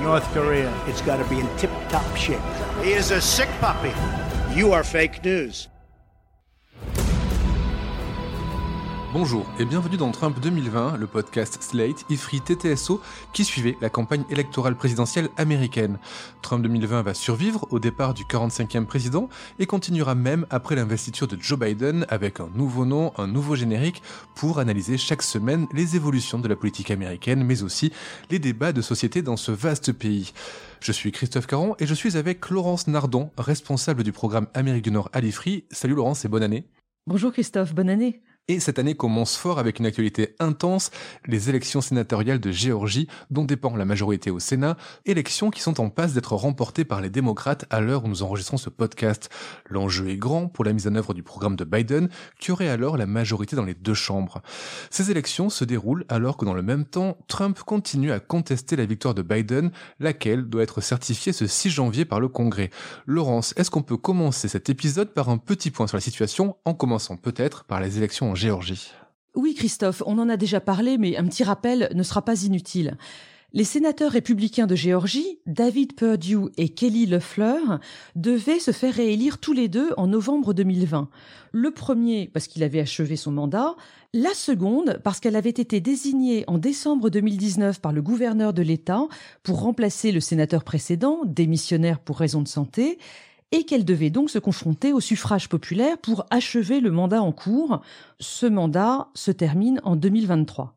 North Korea. It's got to be in tip top shape. He is a sick puppy. You are fake news. Bonjour et bienvenue dans Trump 2020, le podcast Slate, IFRI, TTSO qui suivait la campagne électorale présidentielle américaine. Trump 2020 va survivre au départ du 45e président et continuera même après l'investiture de Joe Biden avec un nouveau nom, un nouveau générique pour analyser chaque semaine les évolutions de la politique américaine mais aussi les débats de société dans ce vaste pays. Je suis Christophe Caron et je suis avec Laurence Nardon, responsable du programme Amérique du Nord à l'IFRI. Salut Laurence et bonne année. Bonjour Christophe, bonne année. Et cette année commence fort avec une actualité intense, les élections sénatoriales de Géorgie, dont dépend la majorité au Sénat, élections qui sont en passe d'être remportées par les démocrates à l'heure où nous enregistrons ce podcast. L'enjeu est grand pour la mise en œuvre du programme de Biden, qui aurait alors la majorité dans les deux chambres. Ces élections se déroulent alors que dans le même temps, Trump continue à contester la victoire de Biden, laquelle doit être certifiée ce 6 janvier par le Congrès. Laurence, est-ce qu'on peut commencer cet épisode par un petit point sur la situation, en commençant peut-être par les élections en Géorgie Oui Christophe, on en a déjà parlé, mais un petit rappel ne sera pas inutile. Les sénateurs républicains de Géorgie, David Perdue et Kelly Loeffler, devaient se faire réélire tous les deux en novembre 2020. Le premier parce qu'il avait achevé son mandat, la seconde parce qu'elle avait été désignée en décembre 2019 par le gouverneur de l'État pour remplacer le sénateur précédent, démissionnaire pour raison de santé, et qu'elle devait donc se confronter au suffrage populaire pour achever le mandat en cours. Ce mandat se termine en 2023.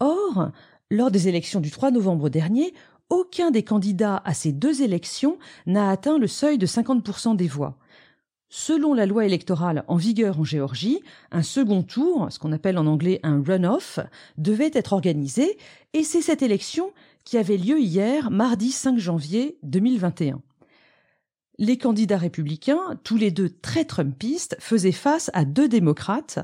Or, lors des élections du 3 novembre dernier, aucun des candidats à ces deux élections n'a atteint le seuil de 50% des voix. Selon la loi électorale en vigueur en Géorgie, un second tour, ce qu'on appelle en anglais un runoff, devait être organisé, et c'est cette élection qui avait lieu hier, mardi 5 janvier 2021. Les candidats républicains, tous les deux très trumpistes, faisaient face à deux démocrates.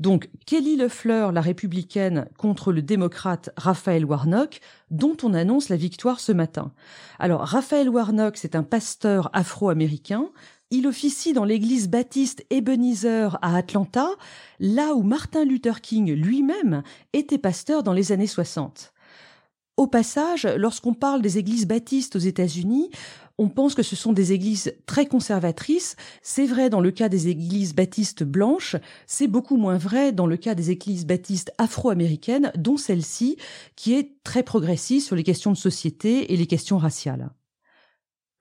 Donc Kelly Loeffler, la républicaine, contre le démocrate Raphaël Warnock, dont on annonce la victoire ce matin. Alors Raphaël Warnock, c'est un pasteur afro-américain. Il officie dans l'église baptiste Ebenezer à Atlanta, là où Martin Luther King lui-même était pasteur dans les années 60. Au passage, lorsqu'on parle des églises baptistes aux États-Unis, on pense que ce sont des églises très conservatrices. C'est vrai dans le cas des églises baptistes blanches, c'est beaucoup moins vrai dans le cas des églises baptistes afro-américaines, dont celle-ci, qui est très progressiste sur les questions de société et les questions raciales.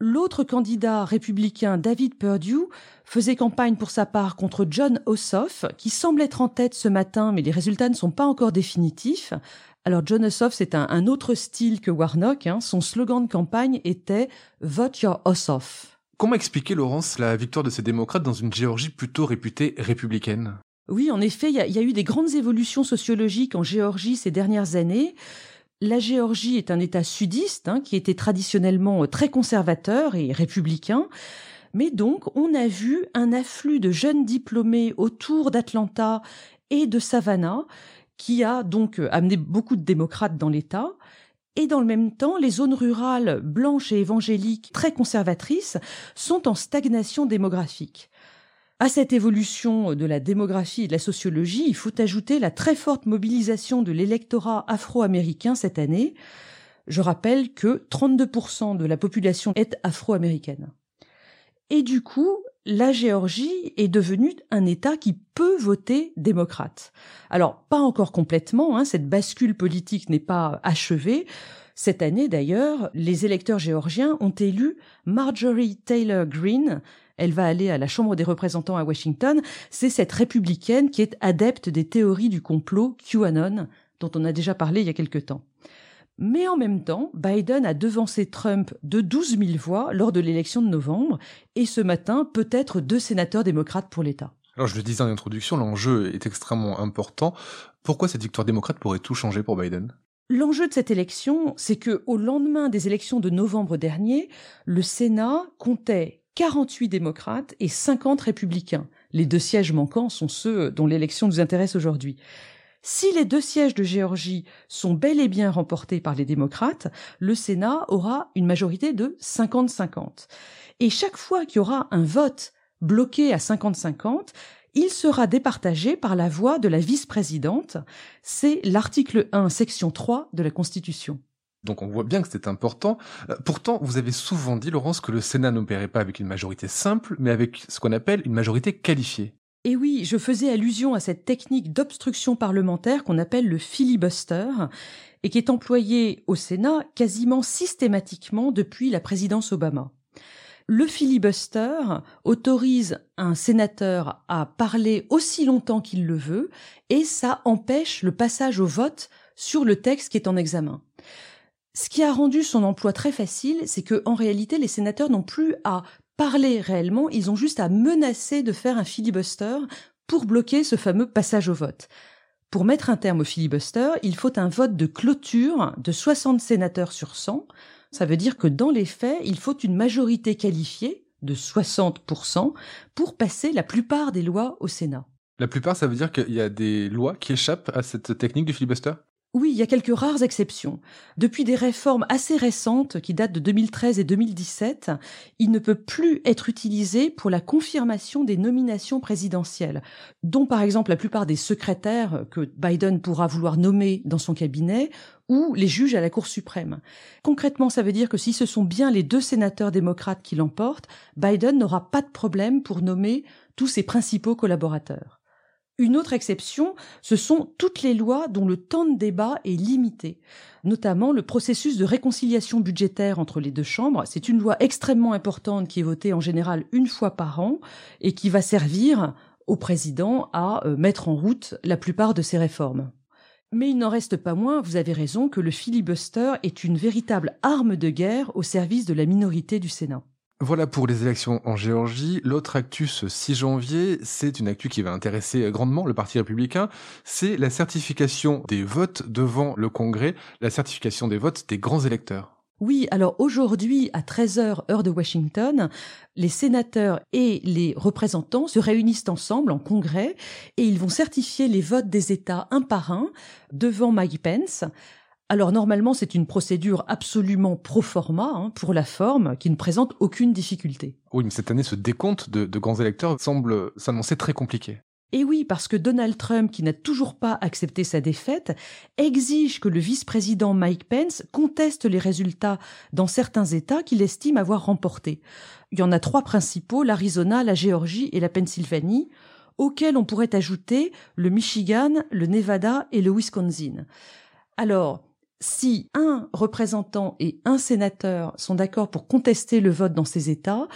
L'autre candidat républicain, David Perdue, faisait campagne pour sa part contre John Ossoff, qui semble être en tête ce matin, mais les résultats ne sont pas encore définitifs. Alors John Ossoff, c'est un, un, autre style que Warnock. Hein. Son slogan de campagne était Vote your Ossoff. Comment expliquer, Laurence, la victoire de ces démocrates dans une Géorgie plutôt réputée républicaine? Oui, en effet, il y, y, a eu des grandes évolutions sociologiques en Géorgie ces dernières années. La Géorgie est un État sudiste hein, qui était traditionnellement très conservateur et républicain. Mais donc, on a vu un afflux de jeunes diplômés autour d'Atlanta et de Savannah qui a donc amené beaucoup de démocrates dans l'État. Et dans le même temps, les zones rurales blanches et évangéliques très conservatrices sont en stagnation démographique. À cette évolution de la démographie et de la sociologie, il faut ajouter la très forte mobilisation de l'électorat afro-américain cette année. Je rappelle que 32% de la population est afro-américaine. Et du coup, la Géorgie est devenue un État qui peut voter démocrate. Alors, pas encore complètement, hein, cette bascule politique n'est pas achevée. Cette année, d'ailleurs, les électeurs géorgiens ont élu Marjorie Taylor Greene. Elle va aller à la Chambre des représentants à Washington. C'est cette républicaine qui est adepte des théories du complot QAnon, dont on a déjà parlé il y a quelque temps. Mais en même temps, Biden a devancé Trump de 12 000 voix lors de l'élection de novembre, et ce matin, peut-être deux sénateurs démocrates pour l'État. Alors je le disais en introduction, l'enjeu est extrêmement important. Pourquoi cette victoire démocrate pourrait tout changer pour Biden? L'enjeu de cette élection, c'est que au lendemain des élections de novembre dernier, le Sénat comptait 48 démocrates et 50 républicains. Les deux sièges manquants sont ceux dont l'élection nous intéresse aujourd'hui. Si les deux sièges de Géorgie sont bel et bien remportés par les démocrates, le Sénat aura une majorité de 50-50. Et chaque fois qu'il y aura un vote bloqué à 50-50, il sera départagé par la voix de la vice-présidente. C'est l'article 1, section 3 de la Constitution. Donc on voit bien que c'est important. Euh, pourtant, vous avez souvent dit, Laurence, que le Sénat n'opérait pas avec une majorité simple, mais avec ce qu'on appelle une majorité qualifiée. Et oui, je faisais allusion à cette technique d'obstruction parlementaire qu'on appelle le filibuster et qui est employée au Sénat quasiment systématiquement depuis la présidence Obama. Le filibuster autorise un sénateur à parler aussi longtemps qu'il le veut et ça empêche le passage au vote sur le texte qui est en examen. Ce qui a rendu son emploi très facile, c'est que en réalité les sénateurs n'ont plus à parler réellement, ils ont juste à menacer de faire un filibuster pour bloquer ce fameux passage au vote. Pour mettre un terme au filibuster, il faut un vote de clôture de 60 sénateurs sur 100. Ça veut dire que dans les faits, il faut une majorité qualifiée de 60% pour passer la plupart des lois au Sénat. La plupart, ça veut dire qu'il y a des lois qui échappent à cette technique du filibuster? Oui, il y a quelques rares exceptions. Depuis des réformes assez récentes qui datent de 2013 et 2017, il ne peut plus être utilisé pour la confirmation des nominations présidentielles, dont par exemple la plupart des secrétaires que Biden pourra vouloir nommer dans son cabinet ou les juges à la Cour suprême. Concrètement, ça veut dire que si ce sont bien les deux sénateurs démocrates qui l'emportent, Biden n'aura pas de problème pour nommer tous ses principaux collaborateurs. Une autre exception, ce sont toutes les lois dont le temps de débat est limité, notamment le processus de réconciliation budgétaire entre les deux chambres. C'est une loi extrêmement importante qui est votée en général une fois par an et qui va servir au président à euh, mettre en route la plupart de ces réformes. Mais il n'en reste pas moins, vous avez raison, que le filibuster est une véritable arme de guerre au service de la minorité du Sénat. Voilà pour les élections en Géorgie. L'autre actu ce 6 janvier, c'est une actu qui va intéresser grandement le Parti républicain, c'est la certification des votes devant le Congrès, la certification des votes des grands électeurs. Oui, alors aujourd'hui, à 13h, heure de Washington, les sénateurs et les représentants se réunissent ensemble en congrès et ils vont certifier les votes des États un par un devant Mike Pence alors normalement, c'est une procédure absolument pro forma hein, pour la forme qui ne présente aucune difficulté. Oui, mais cette année, ce décompte de, de grands électeurs semble s'annoncer très compliqué. Et oui, parce que Donald Trump, qui n'a toujours pas accepté sa défaite, exige que le vice-président Mike Pence conteste les résultats dans certains États qu'il estime avoir remportés. Il y en a trois principaux, l'Arizona, la Géorgie et la Pennsylvanie, auxquels on pourrait ajouter le Michigan, le Nevada et le Wisconsin. Alors, si un représentant et un sénateur sont d'accord pour contester le vote dans ces États,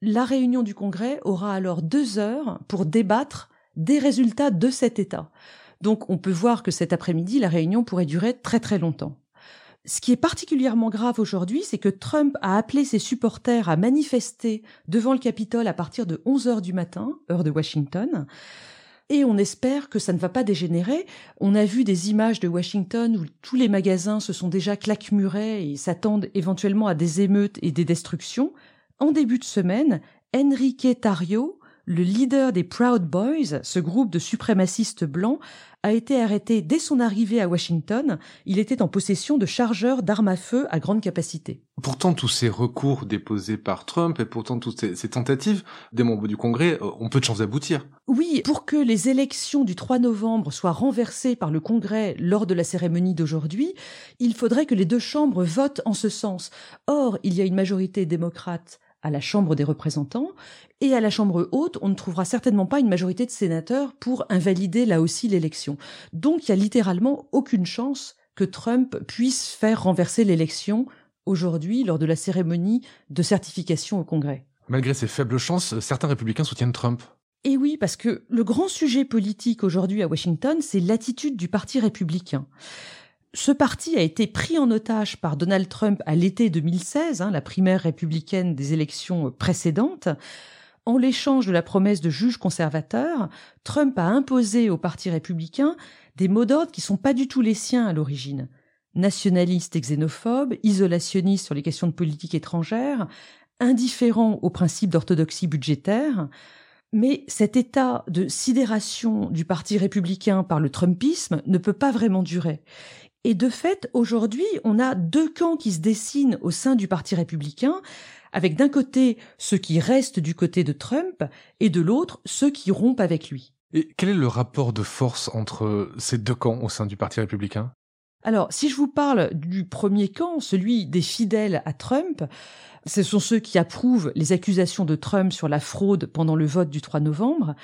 la réunion du Congrès aura alors deux heures pour débattre des résultats de cet État. Donc on peut voir que cet après-midi, la réunion pourrait durer très très longtemps. Ce qui est particulièrement grave aujourd'hui, c'est que Trump a appelé ses supporters à manifester devant le Capitole à partir de 11 heures du matin, heure de Washington, et on espère que ça ne va pas dégénérer. On a vu des images de Washington où tous les magasins se sont déjà claquemurés et s'attendent éventuellement à des émeutes et des destructions. En début de semaine, Enrique Tario, le leader des Proud Boys, ce groupe de suprémacistes blancs, a été arrêté dès son arrivée à Washington. Il était en possession de chargeurs d'armes à feu à grande capacité. Pourtant, tous ces recours déposés par Trump et pourtant toutes ces, tentatives des membres du Congrès euh, ont peu de chances d'aboutir. Oui, pour que les élections du 3 novembre soient renversées par le Congrès lors de la cérémonie d'aujourd'hui, il faudrait que les deux chambres votent en ce sens. Or, il y a une majorité démocrate à la Chambre des représentants, et à la Chambre haute, on ne trouvera certainement pas une majorité de sénateurs pour invalider là aussi l'élection. Donc il y a littéralement aucune chance que Trump puisse faire renverser l'élection aujourd'hui lors de la cérémonie de certification au Congrès. Malgré ces faibles chances, certains républicains soutiennent Trump. Et oui, parce que le grand sujet politique aujourd'hui à Washington, c'est l'attitude du Parti républicain. Ce parti a été pris en otage par Donald Trump à l'été 2016, hein, la primaire républicaine des élections précédentes. En l'échange de la promesse de juges conservateurs, Trump a imposé au Parti républicain des mots d'ordre qui sont pas du tout les siens à l'origine. Nationaliste et xénophobe, isolationniste sur les questions de politique étrangère, indifférent aux principes d'orthodoxie budgétaire, mais cet état de sidération du Parti républicain par le Trumpisme ne peut pas vraiment durer. Et de fait, aujourd'hui, on a deux camps qui se dessinent au sein du Parti républicain, avec d'un côté ceux qui restent du côté de Trump et de l'autre ceux qui rompent avec lui. Et quel est le rapport de force entre ces deux camps au sein du Parti républicain? Alors, si je vous parle du premier camp, celui des fidèles à Trump, ce sont ceux qui approuvent les accusations de Trump sur la fraude pendant le vote du 3 novembre.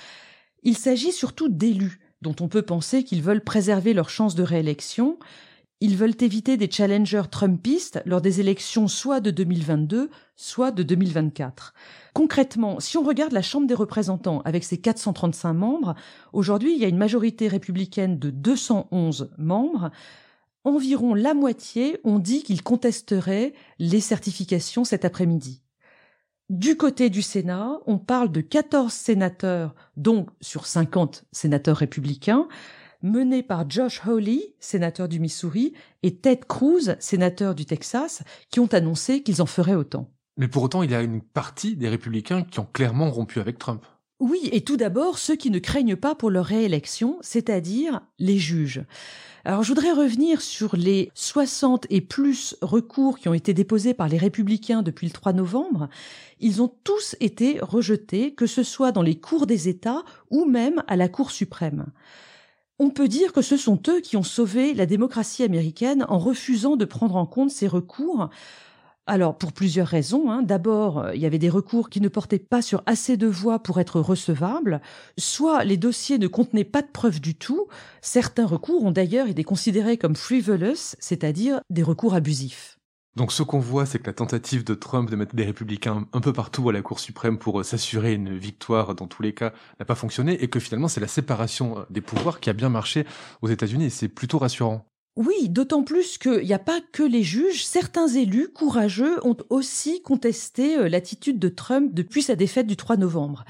Il s'agit surtout d'élus dont on peut penser qu'ils veulent préserver leurs chances de réélection. Ils veulent éviter des challengers trumpistes lors des élections soit de 2022, soit de 2024. Concrètement, si on regarde la Chambre des représentants avec ses 435 membres, aujourd'hui il y a une majorité républicaine de 211 membres environ la moitié ont dit qu'ils contesteraient les certifications cet après-midi. Du côté du Sénat, on parle de 14 sénateurs, donc sur 50 sénateurs républicains, menés par Josh Hawley, sénateur du Missouri, et Ted Cruz, sénateur du Texas, qui ont annoncé qu'ils en feraient autant. Mais pour autant, il y a une partie des républicains qui ont clairement rompu avec Trump. Oui, et tout d'abord ceux qui ne craignent pas pour leur réélection, c'est-à-dire les juges. Alors je voudrais revenir sur les 60 et plus recours qui ont été déposés par les républicains depuis le 3 novembre. Ils ont tous été rejetés, que ce soit dans les cours des États ou même à la Cour suprême. On peut dire que ce sont eux qui ont sauvé la démocratie américaine en refusant de prendre en compte ces recours alors, pour plusieurs raisons. Hein. D'abord, euh, il y avait des recours qui ne portaient pas sur assez de voix pour être recevables, soit les dossiers ne contenaient pas de preuves du tout. Certains recours ont d'ailleurs été considérés comme frivolous, c'est-à-dire des recours abusifs. Donc ce qu'on voit, c'est que la tentative de Trump de mettre des républicains un peu partout à la Cour suprême pour euh, s'assurer une victoire dans tous les cas n'a pas fonctionné et que finalement c'est la séparation euh, des pouvoirs qui a bien marché aux États-Unis et c'est plutôt rassurant. Oui, d'autant plus qu'il n'y a pas que les juges, certains élus courageux ont aussi contesté euh, l'attitude de Trump depuis sa défaite du 3 novembre.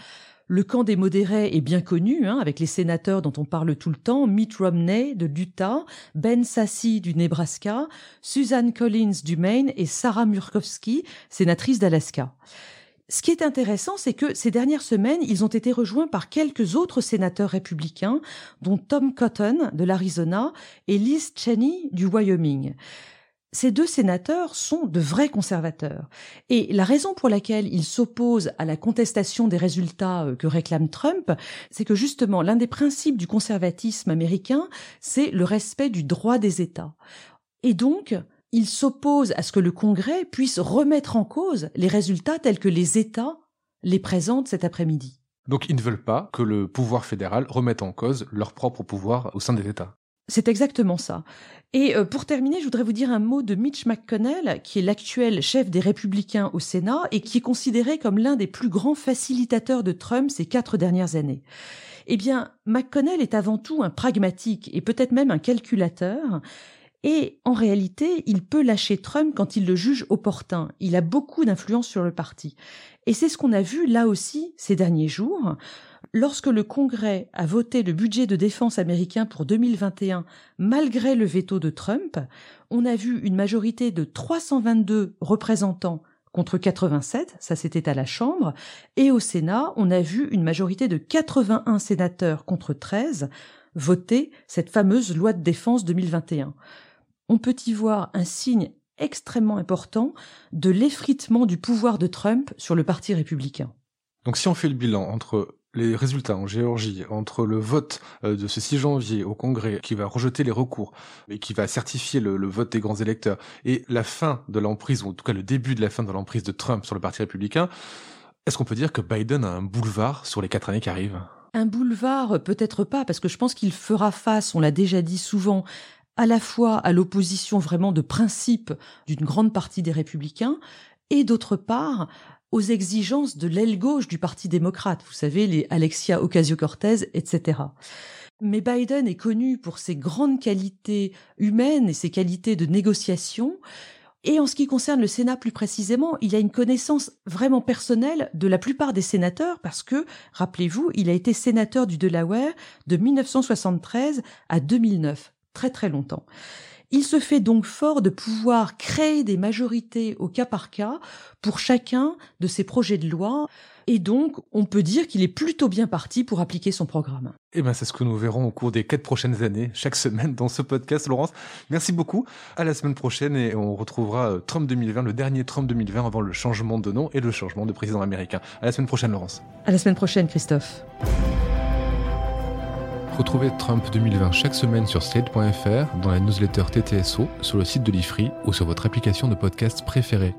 Le camp des modérés est bien connu, hein, avec les sénateurs dont on parle tout le temps, Mitt Romney de l'Utah, Ben Sasse du Nebraska, Susan Collins du Maine et Sarah Murkowski, sénatrice d'Alaska. Ce qui est intéressant, c'est que ces dernières semaines, ils ont été rejoints par quelques autres sénateurs républicains, dont Tom Cotton de l'Arizona et Liz Cheney du Wyoming. Ces deux sénateurs sont de vrais conservateurs. Et la raison pour laquelle ils s'opposent à la contestation des résultats euh, que réclame Trump, c'est que justement l'un des principes du conservatisme américain, c'est le respect du droit des États. Et donc, il s'oppose à ce que le Congrès puisse remettre en cause les résultats tels que les États les présentent cet après-midi. Donc ils ne veulent pas que le pouvoir fédéral remette en cause leur propre pouvoir au sein des États. C'est exactement ça. Et euh, pour terminer, je voudrais vous dire un mot de Mitch McConnell, qui est l'actuel chef des républicains au Sénat et qui est considéré comme l'un des plus grands facilitateurs de Trump ces quatre dernières années. Eh bien, McConnell est avant tout un pragmatique et peut-être même un calculateur. Et en réalité, il peut lâcher Trump quand il le juge opportun. Il a beaucoup d'influence sur le parti. Et c'est ce qu'on a vu là aussi ces derniers jours. Lorsque le Congrès a voté le budget de défense américain pour 2021 malgré le veto de Trump, on a vu une majorité de 322 représentants contre 87, ça c'était à la Chambre, et au Sénat, on a vu une majorité de 81 sénateurs contre 13 voter cette fameuse loi de défense 2021 on peut y voir un signe extrêmement important de l'effritement du pouvoir de Trump sur le Parti républicain. Donc si on fait le bilan entre les résultats en Géorgie, entre le vote euh, de ce 6 janvier au Congrès qui va rejeter les recours et qui va certifier le, vote des grands électeurs et la fin de l'emprise, ou en tout cas le début de la fin de l'emprise de Trump sur le Parti républicain, est-ce qu'on peut dire que Biden a un boulevard sur les quatre années qui arrivent? Un boulevard, peut-être pas, parce que je pense qu'il fera face, on l'a déjà dit souvent, à la fois à l'opposition vraiment de principe d'une grande partie des républicains et d'autre part aux exigences de l'aile gauche du Parti démocrate, vous savez, les Alexia Ocasio-Cortez, etc. Mais Biden est connu pour ses grandes qualités humaines et ses qualités de négociation. Et en ce qui concerne le Sénat plus précisément, il a une connaissance vraiment personnelle de la plupart des sénateurs parce que, rappelez-vous, il a été sénateur du Delaware de 1973 à 2009, très très longtemps. Il se fait donc fort de pouvoir créer des majorités au cas par cas pour chacun de ses projets de loi. Et donc, on peut dire qu'il est plutôt bien parti pour appliquer son programme. Eh ben, c'est ce que nous verrons au cours des quatre prochaines années, chaque semaine dans ce podcast, Laurence. Merci beaucoup. À la semaine prochaine et on retrouvera euh, Trump 2020, le dernier Trump 2020 avant le changement de nom et le changement de président américain. À la semaine prochaine, Laurence. À la semaine prochaine, Christophe. Retrouvez Trump 2020 chaque semaine sur slate.fr, dans la newsletter TTSO, sur le site de l'IFRI ou sur votre application de podcast préférée.